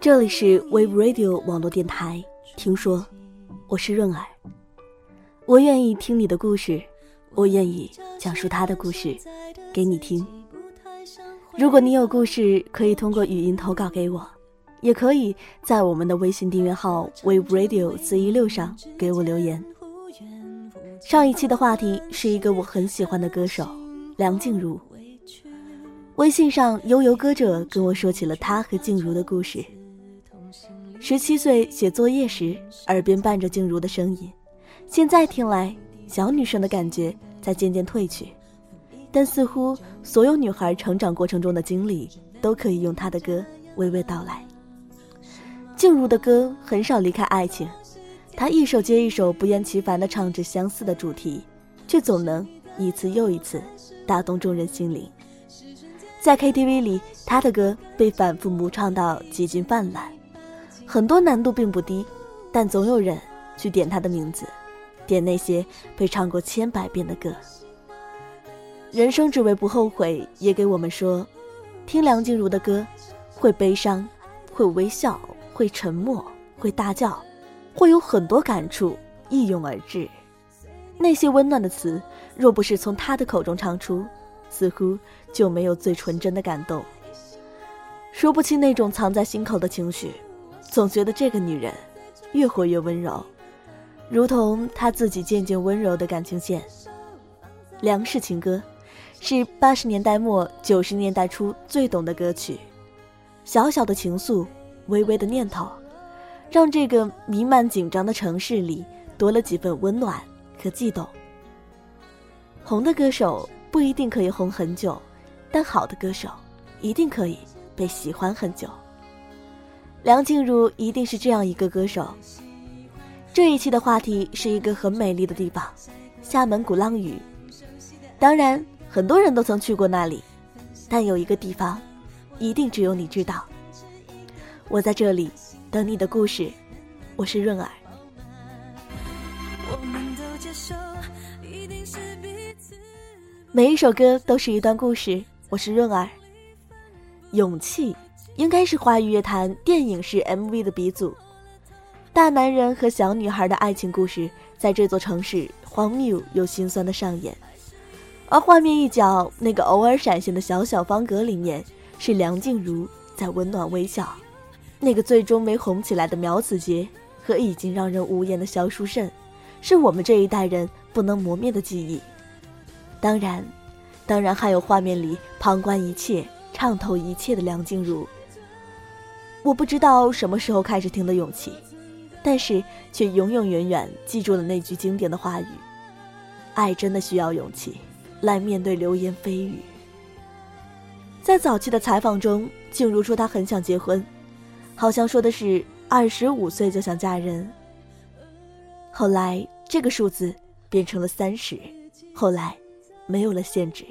这里是 Wave Radio 网络电台。听说，我是润儿。我愿意听你的故事，我愿意讲述他的故事给你听。如果你有故事，可以通过语音投稿给我，也可以在我们的微信订阅号 Wave Radio 四一六上给我留言。上一期的话题是一个我很喜欢的歌手梁静茹。微信上悠游歌者跟我说起了他和静茹的故事。十七岁写作业时，耳边伴着静茹的声音，现在听来，小女生的感觉在渐渐褪去，但似乎所有女孩成长过程中的经历都可以用她的歌娓娓道来。静茹的歌很少离开爱情，她一首接一首不厌其烦地唱着相似的主题，却总能一次又一次打动众人心灵。在 KTV 里，他的歌被反复模唱到几近泛滥，很多难度并不低，但总有人去点他的名字，点那些被唱过千百遍的歌。人生只为不后悔，也给我们说，听梁静茹的歌，会悲伤，会微笑，会沉默，会大叫，会有很多感触一涌而至。那些温暖的词，若不是从他的口中唱出。似乎就没有最纯真的感动，说不清那种藏在心口的情绪，总觉得这个女人越活越温柔，如同她自己渐渐温柔的感情线。梁氏情歌，是八十年代末九十年代初最懂的歌曲，小小的情愫，微微的念头，让这个弥漫紧张的城市里多了几分温暖和悸动。红的歌手。不一定可以红很久，但好的歌手一定可以被喜欢很久。梁静茹一定是这样一个歌手。这一期的话题是一个很美丽的地方——厦门鼓浪屿。当然，很多人都曾去过那里，但有一个地方，一定只有你知道。我在这里等你的故事。我是润儿。每一首歌都是一段故事。我是润儿。勇气应该是华语乐坛电影式 MV 的鼻祖。大男人和小女孩的爱情故事，在这座城市荒谬又心酸的上演。而画面一角那个偶尔闪现的小小方格里面，是梁静茹在温暖微笑。那个最终没红起来的苗子杰和已经让人无言的萧淑慎，是我们这一代人不能磨灭的记忆。当然，当然还有画面里旁观一切、畅透一切的梁静茹。我不知道什么时候开始听的勇气，但是却永永远远记住了那句经典的话语：爱真的需要勇气，来面对流言蜚语。在早期的采访中，静茹说她很想结婚，好像说的是二十五岁就想嫁人。后来这个数字变成了三十，后来。没有了限制。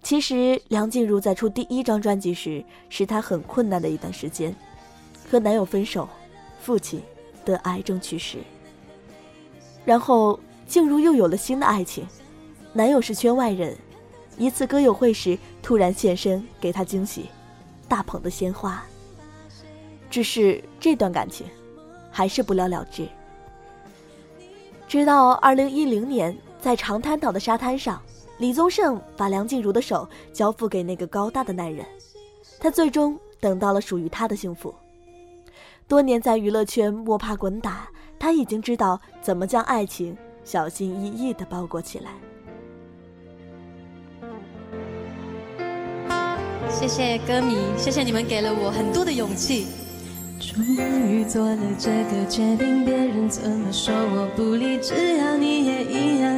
其实，梁静茹在出第一张专辑时，是她很困难的一段时间，和男友分手，父亲得癌症去世。然后，静茹又有了新的爱情，男友是圈外人，一次歌友会时突然现身给她惊喜，大捧的鲜花。只是这段感情，还是不了了之。直到二零一零年。在长滩岛的沙滩上，李宗盛把梁静茹的手交付给那个高大的男人，他最终等到了属于他的幸福。多年在娱乐圈摸爬滚打，他已经知道怎么将爱情小心翼翼地包裹起来。谢谢歌迷，谢谢你们给了我很多的勇气。终于做了这个决定，别人怎么说我不理，只要你也一样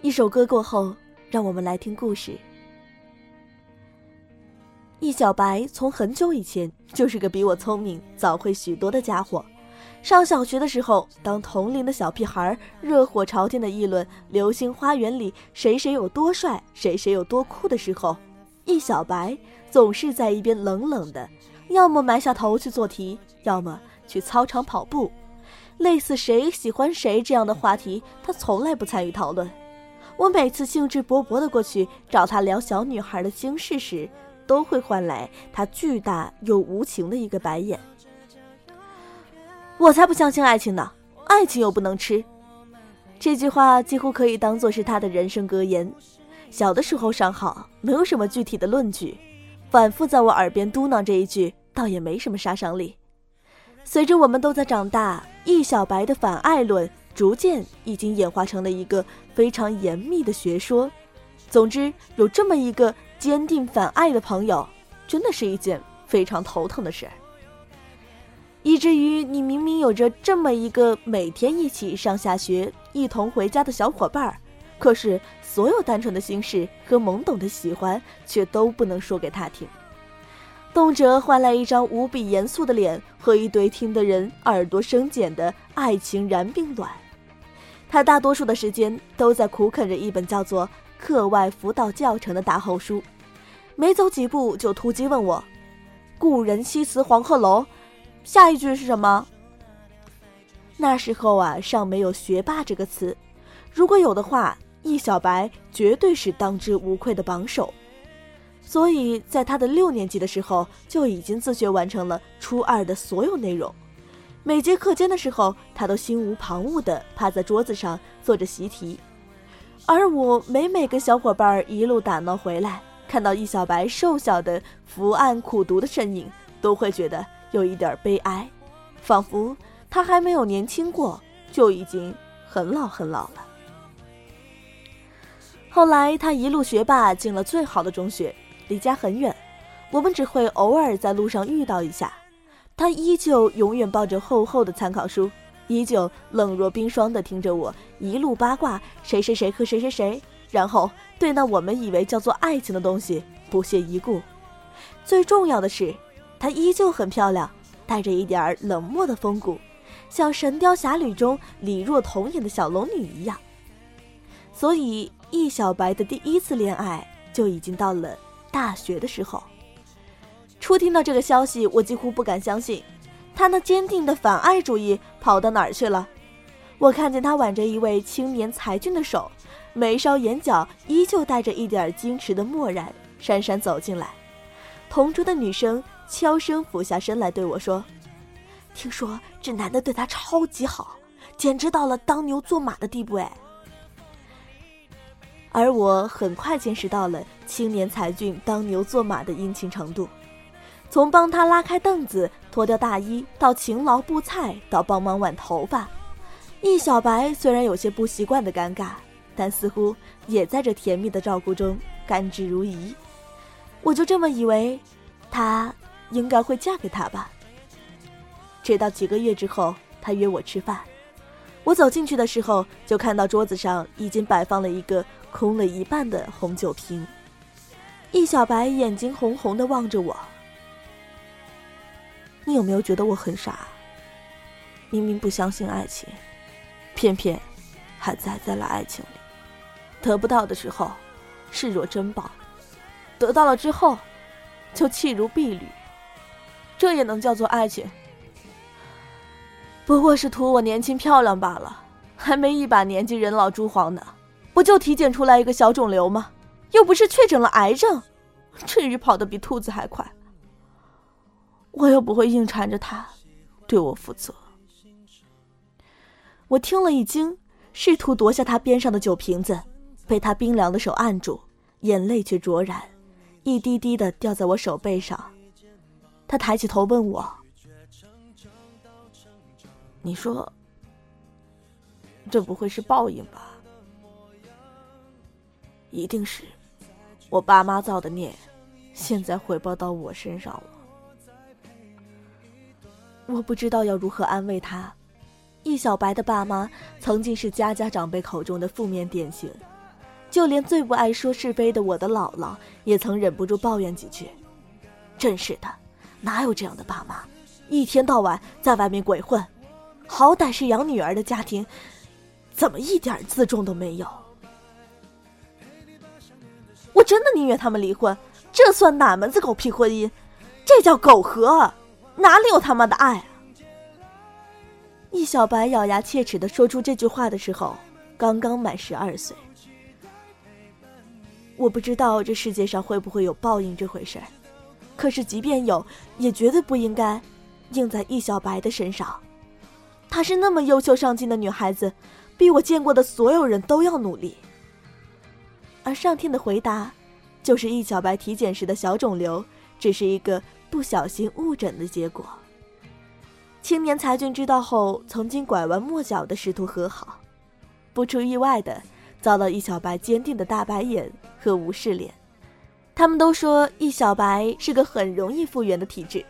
一首歌过后，让我们来听故事。易小白从很久以前就是个比我聪明、早会许多的家伙。上小学的时候，当同龄的小屁孩热火朝天的议论《流星花园》里谁谁有多帅、谁谁有多酷的时候，易小白总是在一边冷冷的，要么埋下头去做题，要么去操场跑步。类似谁喜欢谁这样的话题，他从来不参与讨论。我每次兴致勃勃地过去找他聊小女孩的心事时，都会换来他巨大又无情的一个白眼。我才不相信爱情呢，爱情又不能吃。这句话几乎可以当做是他的人生格言。小的时候尚好，没有什么具体的论据，反复在我耳边嘟囔这一句，倒也没什么杀伤力。随着我们都在长大，易小白的反爱论逐渐已经演化成了一个非常严密的学说。总之，有这么一个坚定反爱的朋友，真的是一件非常头疼的事儿。以至于你明明有着这么一个每天一起上下学、一同回家的小伙伴儿，可是所有单纯的心事和懵懂的喜欢却都不能说给他听，动辄换来一张无比严肃的脸和一堆听的人耳朵生茧的爱情燃并卵。他大多数的时间都在苦啃着一本叫做《课外辅导教程》的大厚书，没走几步就突击问我：“故人西辞黄鹤楼。”下一句是什么？那时候啊，尚没有“学霸”这个词。如果有的话，易小白绝对是当之无愧的榜首。所以在他的六年级的时候，就已经自学完成了初二的所有内容。每节课间的时候，他都心无旁骛地趴在桌子上做着习题。而我每每跟小伙伴一路打闹回来，看到易小白瘦小的伏案苦读的身影，都会觉得。有一点悲哀，仿佛他还没有年轻过，就已经很老很老了。后来他一路学霸，进了最好的中学，离家很远，我们只会偶尔在路上遇到一下。他依旧永远抱着厚厚的参考书，依旧冷若冰霜地听着我一路八卦谁谁谁和谁谁谁，然后对那我们以为叫做爱情的东西不屑一顾。最重要的是。她依旧很漂亮，带着一点冷漠的风骨，像《神雕侠侣》中李若彤演的小龙女一样。所以，易小白的第一次恋爱就已经到了大学的时候。初听到这个消息，我几乎不敢相信，他那坚定的反爱主义跑到哪儿去了？我看见他挽着一位青年才俊的手，眉梢眼角依旧带着一点矜持的漠然，姗姗走进来。同桌的女生。悄声俯下身来对我说：“听说这男的对她超级好，简直到了当牛做马的地步哎。”而我很快见识到了青年才俊当牛做马的殷勤程度，从帮他拉开凳子、脱掉大衣，到勤劳布菜，到帮忙挽头发。易小白虽然有些不习惯的尴尬，但似乎也在这甜蜜的照顾中甘之如饴。我就这么以为，他。应该会嫁给他吧。直到几个月之后，他约我吃饭，我走进去的时候，就看到桌子上已经摆放了一个空了一半的红酒瓶。易小白眼睛红红的望着我：“你有没有觉得我很傻？明明不相信爱情，偏偏还栽在了爱情里。得不到的时候视若珍宝，得到了之后就弃如敝履。”这也能叫做爱情？不过是图我年轻漂亮罢了，还没一把年纪，人老珠黄呢，不就体检出来一个小肿瘤吗？又不是确诊了癌症，至于跑得比兔子还快？我又不会硬缠着他，对我负责。我听了一惊，试图夺下他边上的酒瓶子，被他冰凉的手按住，眼泪却灼然，一滴滴的掉在我手背上。他抬起头问我：“你说，这不会是报应吧？一定是，我爸妈造的孽，现在回报到我身上了。我不知道要如何安慰他。易小白的爸妈曾经是家家长辈口中的负面典型，就连最不爱说是非的我的姥姥，也曾忍不住抱怨几句：“真是的，哪有这样的爸妈，一天到晚在外面鬼混，好歹是养女儿的家庭，怎么一点自重都没有？”我真的宁愿他们离婚，这算哪门子狗屁婚姻？这叫苟合，哪里有他妈的爱啊！易小白咬牙切齿的说出这句话的时候，刚刚满十二岁。我不知道这世界上会不会有报应这回事儿，可是即便有，也绝对不应该应在易小白的身上。她是那么优秀上进的女孩子，比我见过的所有人都要努力。而上天的回答，就是易小白体检时的小肿瘤，只是一个不小心误诊的结果。青年才俊知道后，曾经拐弯抹角的试图和好，不出意外的。遭到易小白坚定的大白眼和无视脸，他们都说易小白是个很容易复原的体质。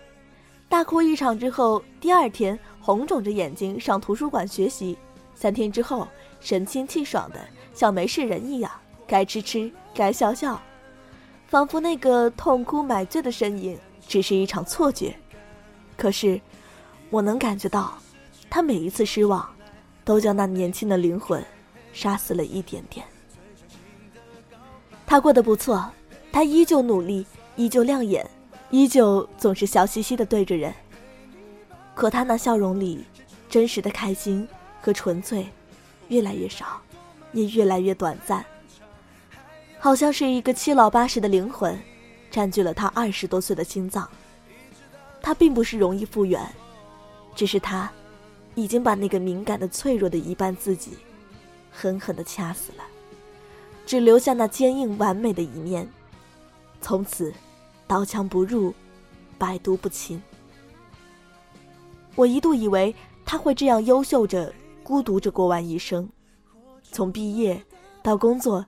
大哭一场之后，第二天红肿着眼睛上图书馆学习，三天之后神清气爽的像没事人一样，该吃吃，该笑笑，仿佛那个痛哭买醉的身影只是一场错觉。可是，我能感觉到，他每一次失望，都将那年轻的灵魂。杀死了一点点。他过得不错，他依旧努力，依旧亮眼，依旧总是笑嘻嘻的对着人。可他那笑容里，真实的开心和纯粹，越来越少，也越来越短暂。好像是一个七老八十的灵魂，占据了他二十多岁的心脏。他并不是容易复原，只是他，已经把那个敏感的、脆弱的一半自己。狠狠的掐死了，只留下那坚硬完美的一面。从此，刀枪不入，百毒不侵。我一度以为他会这样优秀着、孤独着过完一生。从毕业到工作，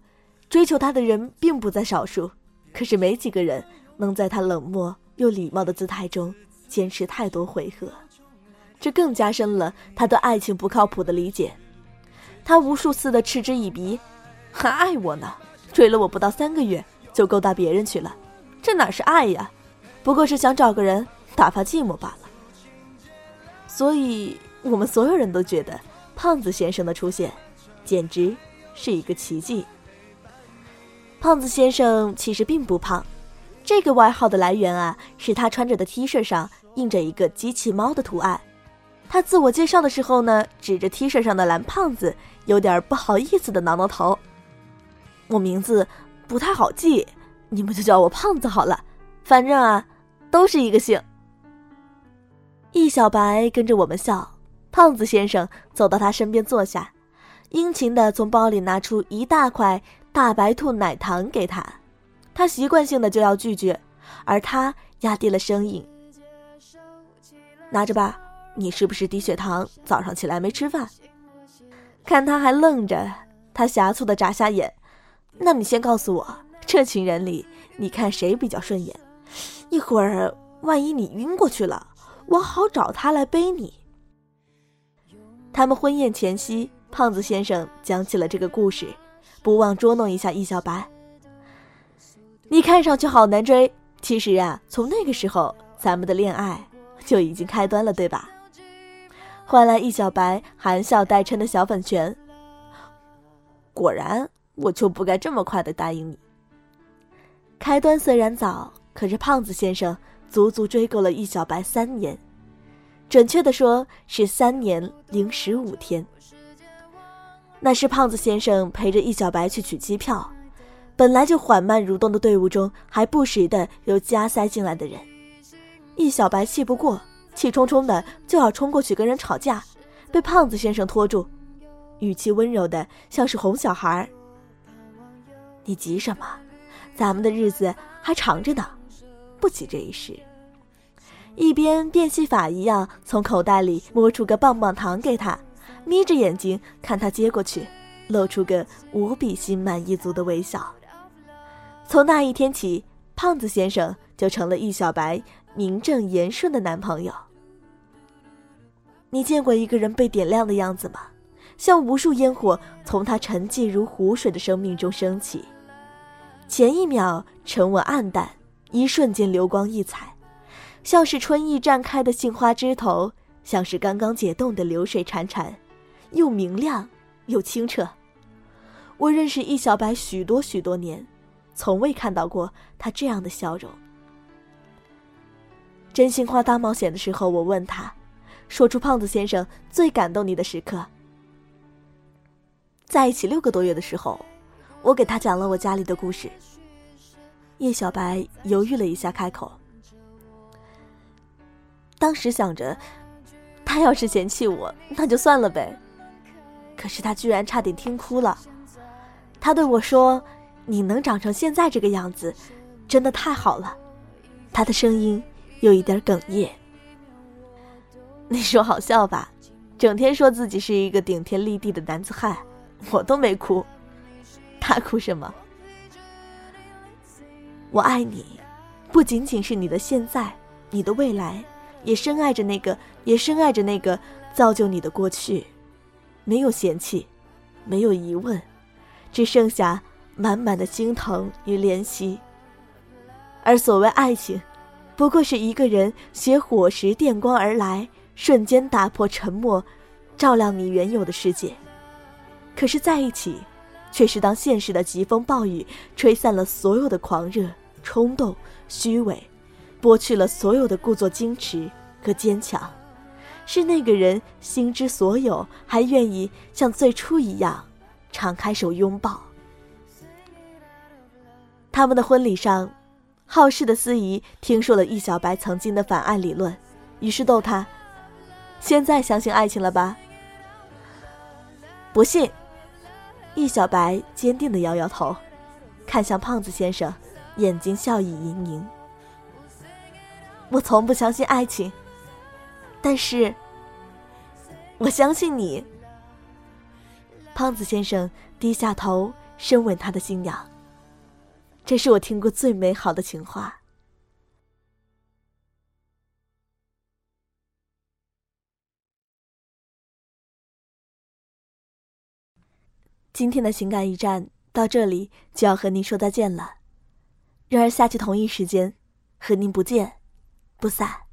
追求他的人并不在少数，可是没几个人能在他冷漠又礼貌的姿态中坚持太多回合。这更加深了他对爱情不靠谱的理解。他无数次的嗤之以鼻，还爱我呢？追了我不到三个月就勾搭别人去了，这哪是爱呀？不过是想找个人打发寂寞罢了。所以我们所有人都觉得胖子先生的出现，简直是一个奇迹。胖子先生其实并不胖，这个外号的来源啊，是他穿着的 T 恤上印着一个机器猫的图案。他自我介绍的时候呢，指着 T 恤上的蓝胖子，有点不好意思的挠挠头。我名字不太好记，你们就叫我胖子好了。反正啊，都是一个姓。易小白跟着我们笑，胖子先生走到他身边坐下，殷勤的从包里拿出一大块大白兔奶糖给他。他习惯性的就要拒绝，而他压低了声音：“拿着吧。”你是不是低血糖？早上起来没吃饭？看他还愣着，他狭促的眨下眼。那你先告诉我，这群人里，你看谁比较顺眼？一会儿万一你晕过去了，我好找他来背你。他们婚宴前夕，胖子先生讲起了这个故事，不忘捉弄一下易小白。你看上去好难追，其实啊，从那个时候，咱们的恋爱就已经开端了，对吧？换来易小白含笑带嗔的小粉拳。果然，我就不该这么快的答应你。开端虽然早，可是胖子先生足足追够了易小白三年，准确的说是三年零十五天。那是胖子先生陪着一小白去取机票，本来就缓慢蠕动的队伍中，还不时的有加塞进来的人，一小白气不过。气冲冲的就要冲过去跟人吵架，被胖子先生拖住，语气温柔的像是哄小孩你急什么？咱们的日子还长着呢，不急这一时。一边变戏法一样从口袋里摸出个棒棒糖给他，眯着眼睛看他接过去，露出个无比心满意足的微笑。从那一天起，胖子先生就成了易小白。名正言顺的男朋友，你见过一个人被点亮的样子吗？像无数烟火从他沉寂如湖水的生命中升起，前一秒沉稳暗淡，一瞬间流光溢彩，像是春意绽开的杏花枝头，像是刚刚解冻的流水潺潺，又明亮又清澈。我认识易小白许多许多年，从未看到过他这样的笑容。真心话大冒险的时候，我问他，说出胖子先生最感动你的时刻。在一起六个多月的时候，我给他讲了我家里的故事。叶小白犹豫了一下，开口。当时想着，他要是嫌弃我，那就算了呗。可是他居然差点听哭了。他对我说：“你能长成现在这个样子，真的太好了。”他的声音有一点哽咽。你说好笑吧？整天说自己是一个顶天立地的男子汉，我都没哭，他哭什么？我爱你，不仅仅是你的现在，你的未来，也深爱着那个，也深爱着那个造就你的过去。没有嫌弃，没有疑问。只剩下满满的心疼与怜惜。而所谓爱情，不过是一个人携火石电光而来，瞬间打破沉默，照亮你原有的世界。可是在一起，却是当现实的疾风暴雨吹散了所有的狂热、冲动、虚伪，剥去了所有的故作矜持和坚强，是那个人心之所有，还愿意像最初一样。敞开手拥抱。他们的婚礼上，好事的司仪听说了易小白曾经的反爱理论，于是逗他：“现在相信爱情了吧？”不信。易小白坚定的摇摇头，看向胖子先生，眼睛笑意盈盈。我从不相信爱情，但是我相信你。胖子先生低下头，深吻他的新娘。这是我听过最美好的情话。今天的情感驿站到这里就要和您说再见了。然而下期同一时间，和您不见不散。